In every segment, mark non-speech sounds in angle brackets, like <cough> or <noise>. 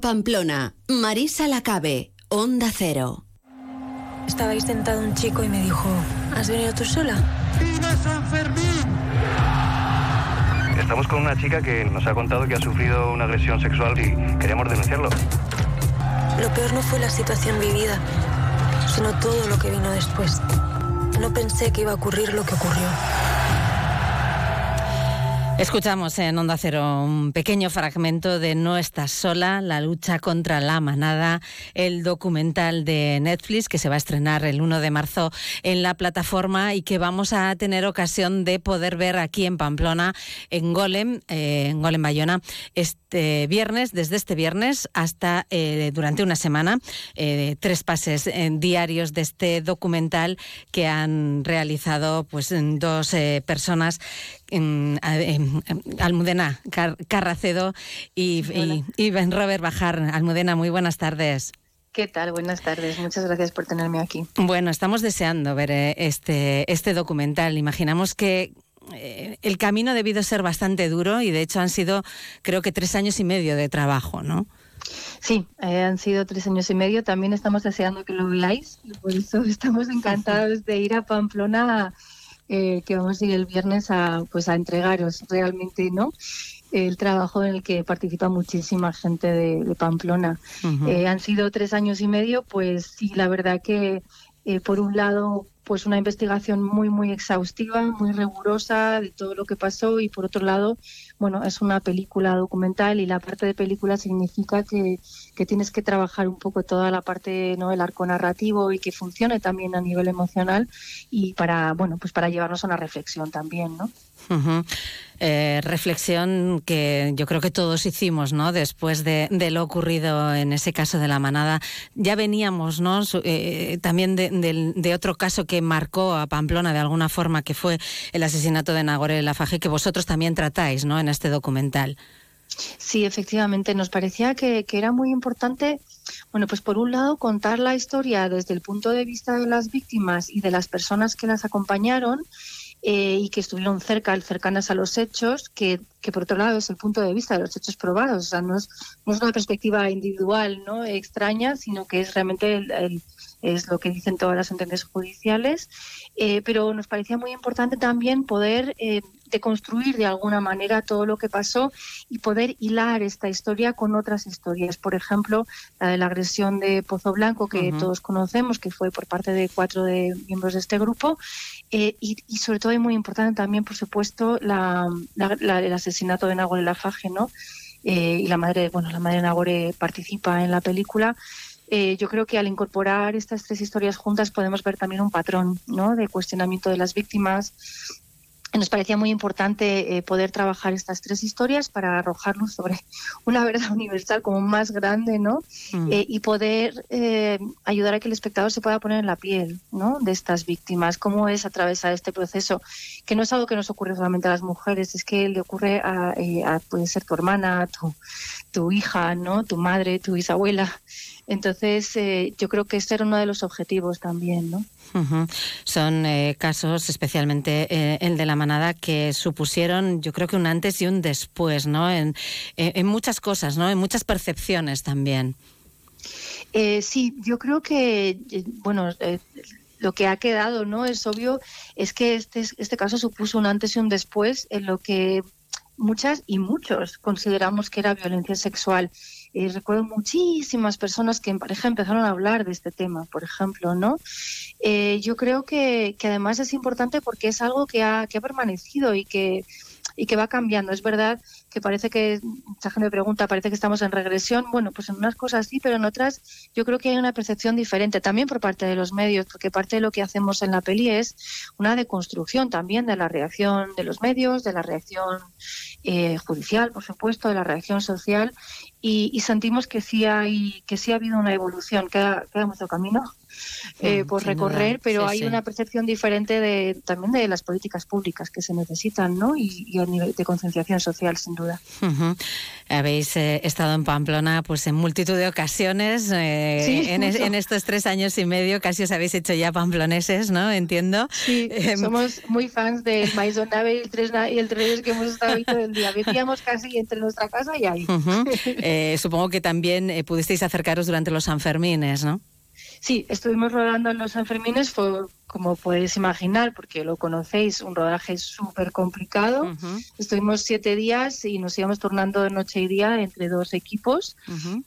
Pamplona. Marisa Lacabe, Onda Cero. Estaba ahí sentado un chico y me dijo, ¿has venido tú sola? ¡Viva San Fermín! Estamos con una chica que nos ha contado que ha sufrido una agresión sexual y queremos denunciarlo. Lo peor no fue la situación vivida, sino todo lo que vino después. No pensé que iba a ocurrir lo que ocurrió. Escuchamos en Onda Cero un pequeño fragmento de No estás sola, la lucha contra la manada, el documental de Netflix que se va a estrenar el 1 de marzo en la plataforma y que vamos a tener ocasión de poder ver aquí en Pamplona, en Golem, eh, en Golem Bayona, este viernes, desde este viernes hasta eh, durante una semana, eh, tres pases diarios de este documental que han realizado pues dos personas en, Almudena Carracedo y, y, Ben Robert Bajar. Almudena, muy buenas tardes. ¿Qué tal? Buenas tardes. Muchas gracias por tenerme aquí. Bueno, estamos deseando ver eh, este, este documental. Imaginamos que eh, el camino ha debido ser bastante duro y de hecho han sido, creo que, tres años y medio de trabajo, ¿no? Sí, eh, han sido tres años y medio. También estamos deseando que lo veáis por eso estamos encantados de ir a Pamplona eh, que vamos a ir el viernes a, pues a entregaros realmente, ¿no? el trabajo en el que participa muchísima gente de, Pamplona. Eh, han sido tres años y medio, pues sí, la verdad que eh, por un lado pues una investigación muy muy exhaustiva, muy rigurosa de todo lo que pasó y por otro lado, bueno, es una película documental y la parte de película significa que, que tienes que trabajar un poco toda la parte, ¿no? el arco narrativo y que funcione también a nivel emocional y para, bueno, pues para llevarnos a una reflexión también, ¿no? Eh, reflexión que yo creo que todos hicimos, ¿no? Después de, lo ocurrido en ese caso de la manada, ya veníamos, ¿no? Eh, también de, otro caso que marcó a Pamplona de alguna forma, que fue el asesinato de Nagore Lafaje, que vosotros también tratáis, ¿no? En este documental. Sí, efectivamente, nos parecía que, que era muy importante bueno, pues por un lado contar la historia desde el punto de vista de las víctimas y de las personas que las acompañaron eh, y que estuvieron cerca, cercanas a los hechos, que, por otro lado es el punto de vista de los hechos probados. O sea, no es, una perspectiva individual no extraña, sino que es realmente el, es lo que dicen todas las sentencias judiciales. Eh, pero nos parecía muy importante también poder eh, deconstruir de alguna manera todo lo que pasó y poder hilar esta historia con otras historias. Por ejemplo, la de la agresión de Pozo Blanco, que todos conocemos, que fue por parte de cuatro de miembros de este grupo. Eh, y, sobre todo, es muy importante también, por supuesto, la, el asesinato de Nagore Lafaje, ¿no? Eh, y la madre, bueno, la madre de Nagore participa en la película. Eh, yo creo que al incorporar estas tres historias juntas podemos ver también un patrón ¿no? de cuestionamiento de las víctimas, nos parecía muy importante eh, poder trabajar estas tres historias para arrojar luz sobre una verdad universal como más grande, ¿no? Mm. Eh, y poder eh, ayudar a que el espectador se pueda poner en la piel, ¿no? De estas víctimas, cómo es atravesar este proceso, que no es algo que nos ocurre solamente a las mujeres, es que le ocurre a, a puede ser tu hermana, tu, tu hija, ¿no? Tu madre, tu bisabuela. Entonces, eh, yo creo que este era uno de los objetivos también, ¿no? Son eh, casos, especialmente eh, el de la manada, que supusieron, yo creo que un antes y un después, ¿no? En, en muchas cosas, ¿no? En muchas percepciones también. sí, yo creo que, bueno, lo que ha quedado, ¿no? Es obvio, es que este, este caso supuso un antes y un después en lo que muchas y muchos consideramos que era violencia sexual eh, recuerdo muchísimas personas que en pareja empezaron a hablar de este tema, por ejemplo, ¿no? Eh, yo creo que, que, además es importante porque es algo que ha, que ha permanecido y que, y que va cambiando. Es verdad que parece que, mucha gente me pregunta, parece que estamos en regresión. Bueno, pues en unas cosas sí, pero en otras yo creo que hay una percepción diferente también por parte de los medios, porque parte de lo que hacemos en la peli es una deconstrucción también de la reacción de los medios, de la reacción eh, judicial, por supuesto, de la reacción social y, sentimos que sí hay que sí ha habido una evolución queda, queda mucho camino eh, por recorrer, pero hay una percepción diferente de también de las políticas públicas que se necesitan, ¿no? Y, a nivel de concienciación social, sin duda. Habéis eh, estado en Pamplona, pues en multitud de ocasiones, eh, en, estos tres años y medio, casi os habéis hecho ya pamploneses, ¿no? Entiendo. Sí, em, somos muy fans del Maison Nave y el tres y el tres que hemos estado ahí todo el día. Veníamos casi entre nuestra casa y ahí. <laughs> supongo que también pudisteis acercaros durante los Sanfermines, ¿no? Sí, estuvimos rodando en los Sanfermines, fue como podéis imaginar, porque lo conocéis, un rodaje súper complicado. Estuvimos siete días y nos íbamos tornando de noche y día entre dos equipos,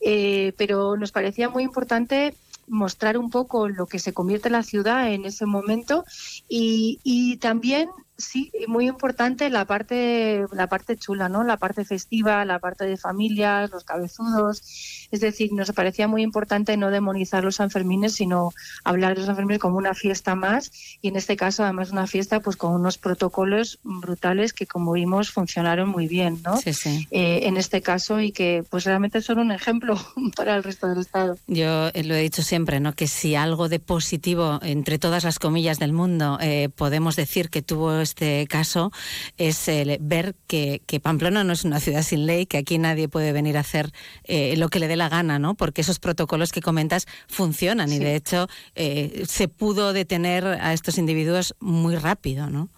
eh, pero nos parecía muy importante mostrar un poco lo que se convierte en la ciudad en ese momento y, y también sí, muy importante la parte, la parte chula, ¿no? La parte festiva, la parte de familias, los cabezudos. Es decir, nos parecía muy importante no demonizar los Sanfermines, sino hablar de los Sanfermines como una fiesta más y en este caso además una fiesta pues con unos protocolos brutales que como vimos funcionaron muy bien, ¿no? Sí, sí. Eh, en este caso y que pues realmente son un ejemplo <laughs> para el resto del Estado. Yo eh, lo he dicho siempre, ¿no? Que si algo de positivo entre todas las comillas del mundo eh, podemos decir que tuvo este caso es ver que, Pamplona no es una ciudad sin ley, que aquí nadie puede venir a hacer eh, lo que le dé la gana, ¿no? Porque esos protocolos que comentas funcionan y de hecho eh, se pudo detener a estos individuos muy rápido, ¿no?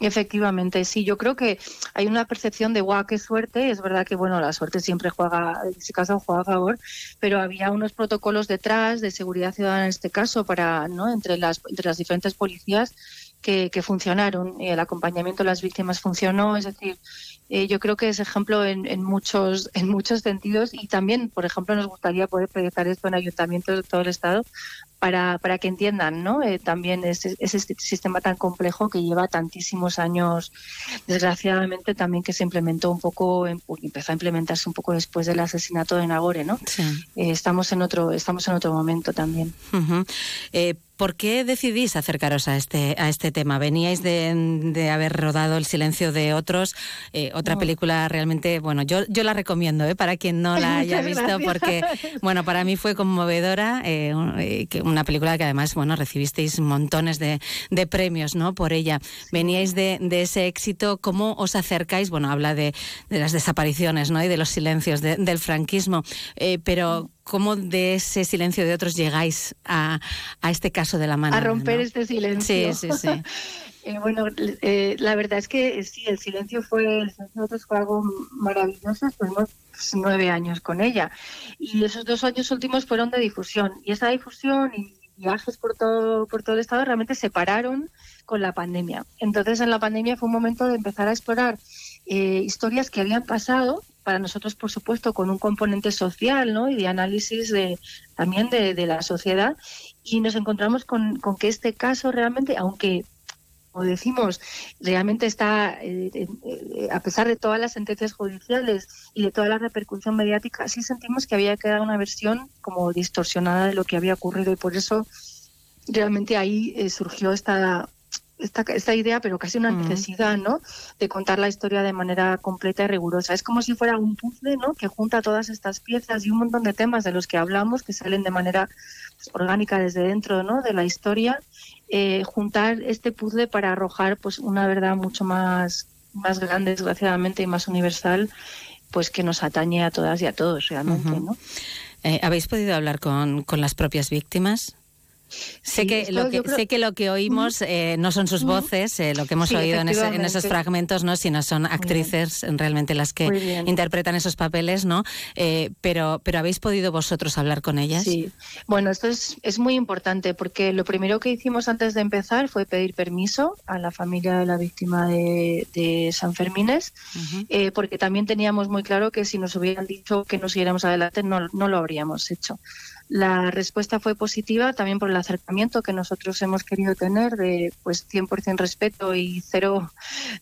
Efectivamente, sí, yo creo que hay una percepción de guau, qué suerte. Es verdad que bueno, la suerte siempre juega, en este caso juega a favor, pero había unos protocolos detrás de seguridad ciudadana en este caso para, ¿no? Entre las, entre las diferentes policías que, funcionaron. El acompañamiento de las víctimas funcionó, es decir, eh, yo creo que es ejemplo en, en, muchos <laughs> en muchos sentidos y también, por ejemplo, nos gustaría poder proyectar esto en ayuntamientos de todo el estado para, para que entiendan ¿no? Eh, también ese, ese, sistema tan complejo que lleva tantísimos años, desgraciadamente también que se implementó un poco, empezó a implementarse un poco después del asesinato de Nagore. ¿no? Eh, estamos, en otro, estamos en otro momento también. ¿Por qué decidís acercaros a este, a este tema? Veníais de, haber rodado El silencio de otros, eh, otra película realmente, bueno, yo, yo la recomiendo ¿eh? para quien no <laughs> la haya visto, porque, bueno, para mí fue conmovedora, eh, eh una película que además, bueno, recibisteis montones de, premios, ¿no? Por ella. Veníais de, ese éxito, ¿cómo os acercáis? Bueno, habla de, las desapariciones, ¿no? Y de los silencios del franquismo, pero ¿Cómo de ese silencio de otros llegáis a, este caso de la mano? A romper este silencio. Sí, sí, sí. <laughs> Eh, bueno, eh, la verdad es que sí, el silencio fue, el silencio de otros fue algo maravilloso. Estuvimos pues, nueve años con ella. Y esos dos años últimos fueron de difusión. Y esa difusión y viajes por todo, por todo el estado realmente se pararon con la pandemia. Entonces, en la pandemia fue un momento de empezar a explorar eh, historias que habían pasado para nosotros, por supuesto, con un componente social ¿no? y de análisis de, también de, la sociedad. Y nos encontramos con, que este caso realmente, aunque como decimos, realmente está, eh, eh, a pesar de todas las sentencias judiciales y de toda la repercusión mediática, sí sentimos que había quedado una versión como distorsionada de lo que había ocurrido y por eso realmente ahí eh, surgió esta esta, esta idea, pero casi una necesidad, ¿no? De contar la historia de manera completa y rigurosa. Es como si fuera un puzzle, ¿no? Que junta todas estas piezas y un montón de temas de los que hablamos que salen de manera pues, orgánica desde dentro, ¿no? De la historia. Eh, juntar este puzzle para arrojar, pues, una verdad mucho más, más grande, desgraciadamente, y más universal, pues, que nos atañe a todas y a todos, realmente, ¿no? Eh, ¿Habéis podido hablar con, con las propias víctimas? Sé, que, lo que sé que lo que oímos eh, no son sus voces, eh, lo que hemos oído en, esos fragmentos, no, sino son actrices realmente las que interpretan esos papeles, ¿no? Eh, pero, pero habéis podido vosotros hablar con ellas. Sí, bueno, esto es, es muy importante porque lo primero que hicimos antes de empezar fue pedir permiso a la familia de la víctima de, San Fermines, porque también teníamos muy claro que si nos hubieran dicho que nos siguiéramos adelante no, no lo habríamos hecho. La respuesta fue positiva también por el acercamiento que nosotros hemos querido tener de pues 100% respeto y cero,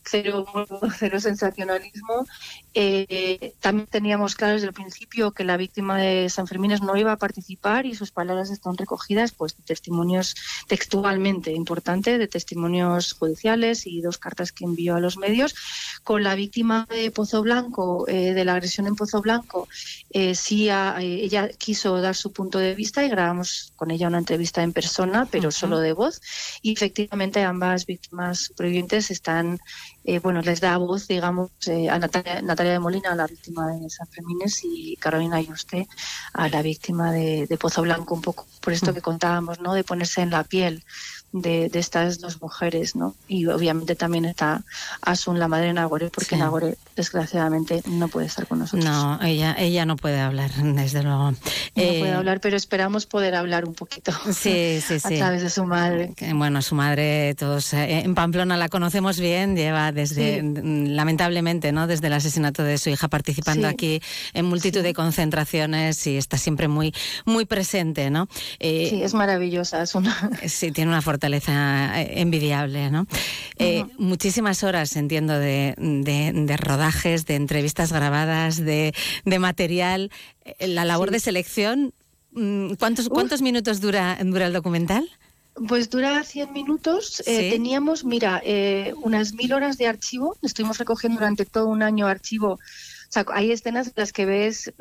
cero, <laughs> cero sensacionalismo. Eh, también teníamos claro desde el principio que la víctima de San Fermín no iba a participar y sus palabras están recogidas pues testimonios textualmente importante de testimonios judiciales y dos cartas que envió a los medios. Con la víctima de Pozo Blanco, eh, de la agresión en Pozo Blanco, eh, sí ella quiso dar su punto de vista y grabamos con ella una entrevista en persona, pero solo de voz. Y efectivamente ambas víctimas supervivientes están, eh, bueno, les da voz, digamos, eh, a Natalia, Natalia, de Molina, a la víctima de San Fermines, y Carolina Yuste, a la víctima de, de Pozo Blanco, un poco por esto que contábamos, ¿no? De ponerse en la piel de, estas dos mujeres, ¿no? Y obviamente también está Asun, la madre de Nagore, porque Nagore desgraciadamente no puede estar con nosotros. No, ella, ella no puede hablar, <laughs> desde luego. No puede eh, hablar, pero esperamos poder hablar un poquito <laughs> sí, sí, <laughs> a través de su madre. Bueno, su madre, todos eh, en Pamplona la conocemos bien, lleva desde, lamentablemente, ¿no? Desde el asesinato de su hija participando aquí en multitud de concentraciones y está siempre muy, muy presente, ¿no? Eh, sí, es maravillosa, es una... Sí, tiene una fortaleza eh, envidiable, ¿no? Eh, muchísimas horas, entiendo, de, rodajes, de entrevistas grabadas, de, material. Eh, la labor de selección, mm, ¿cuántos, ¿cuántos minutos dura, dura el documental? Pues dura 100 minutos. teníamos, mira, unas mil horas de archivo. Estuvimos recogiendo durante todo un año archivo. O sea, hay escenas en las que ves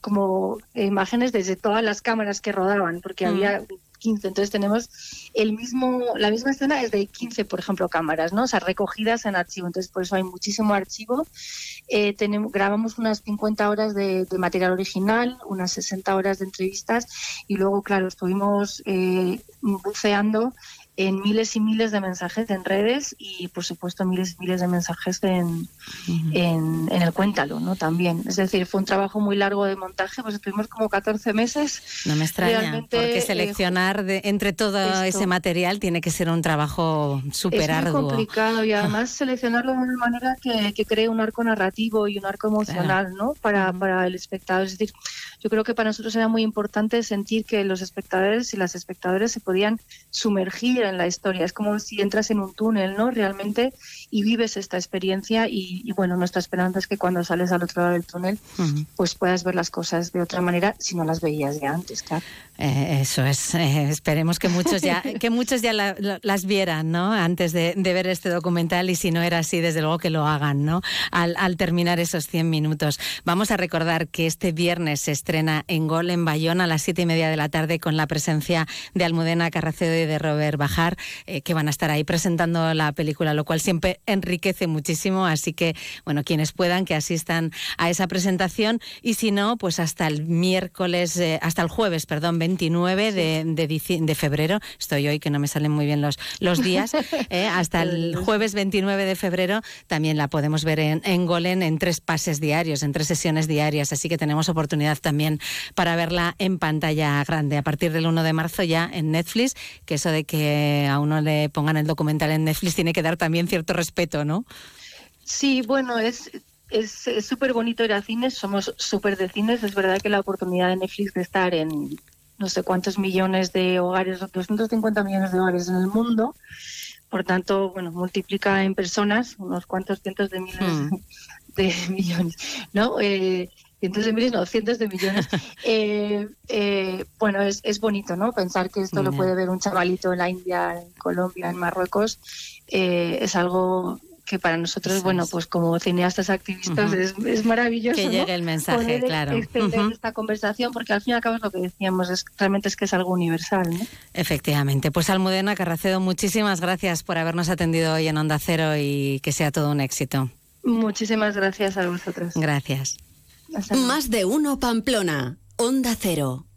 como imágenes desde todas las cámaras que rodaban, porque mm. había 15. Entonces tenemos el mismo, la misma escena es de 15, por ejemplo, cámaras, ¿no? O sea, recogidas en archivo. Entonces por eso hay muchísimo archivo. Eh, tenemos, grabamos unas 50 horas de, material original, unas 60 horas de entrevistas y luego, claro, estuvimos eh, buceando en miles y miles de mensajes en redes y por supuesto miles y miles de mensajes en, en, el Cuéntalo, ¿no? También. Es decir, fue un trabajo muy largo de montaje, pues estuvimos como 14 meses. No me extraña, porque eh, seleccionar de, entre todo ese material tiene que ser un trabajo súper arduo. Es complicado y además <laughs> seleccionarlo de una manera que, que cree un arco narrativo y un arco emocional, ¿no? Para, para el espectador. Es decir, yo creo que para nosotros era muy importante sentir que los espectadores y las espectadoras se podían sumergir en la historia. Es como si entras en un túnel, ¿no? Realmente y vives esta experiencia y, bueno, nuestra esperanza es que cuando sales al otro lado del túnel, pues puedas ver las cosas de otra manera si no las veías de antes, claro. Eh, eso es. Eh, esperemos que muchos ya, <laughs> que muchos ya las vieran, ¿no? Antes de, ver este documental y si no era así, desde luego que lo hagan, ¿no? Al, al, terminar esos 100 minutos. Vamos a recordar que este viernes se estrena en Gol en Bayón a las siete y media de la tarde con la presencia de Almudena Carracedo y de Robert Eh, que van a estar ahí presentando la película, lo cual siempre enriquece muchísimo. Así que, bueno, quienes puedan que asistan a esa presentación. Y si no, pues hasta el miércoles, hasta el jueves, perdón, 29 de, de, febrero, estoy hoy que no me salen muy bien los, los días, <laughs> eh, hasta el jueves 29 de febrero. También la podemos ver en, en Golen en tres pases diarios, en tres sesiones diarias, así que tenemos oportunidad también para verla en pantalla grande. A partir del 1 de marzo ya en Netflix, que eso de que a uno le pongan el documental en Netflix tiene que dar también cierto respeto, ¿no? Sí, bueno, es es súper bonito ir a cines, somos súper de cines, es verdad que la oportunidad de Netflix de estar en no sé cuántos millones de hogares, 250 millones de hogares en el mundo. Por tanto, bueno, multiplica en personas unos cuantos cientos de miles hmm. de millones, ¿no? Eh, cientos de miles, no, cientos de millones. <laughs> Eh, eh, bueno, es, es, bonito, ¿no? Pensar que esto lo puede ver un chavalito en la India, en Colombia, en Marruecos, es algo que para nosotros, bueno, pues como cineastas activistas es, maravilloso. Que llegue el mensaje, claro. Extender esta conversación, porque al fin y al cabo es lo que decíamos, es, realmente es que es algo universal. ¿no? Efectivamente. Pues Almudena Carracedo, muchísimas gracias por habernos atendido hoy en Onda Cero y que sea todo un éxito. Muchísimas gracias a vosotros. Gracias. Más de uno Pamplona, Onda Cero.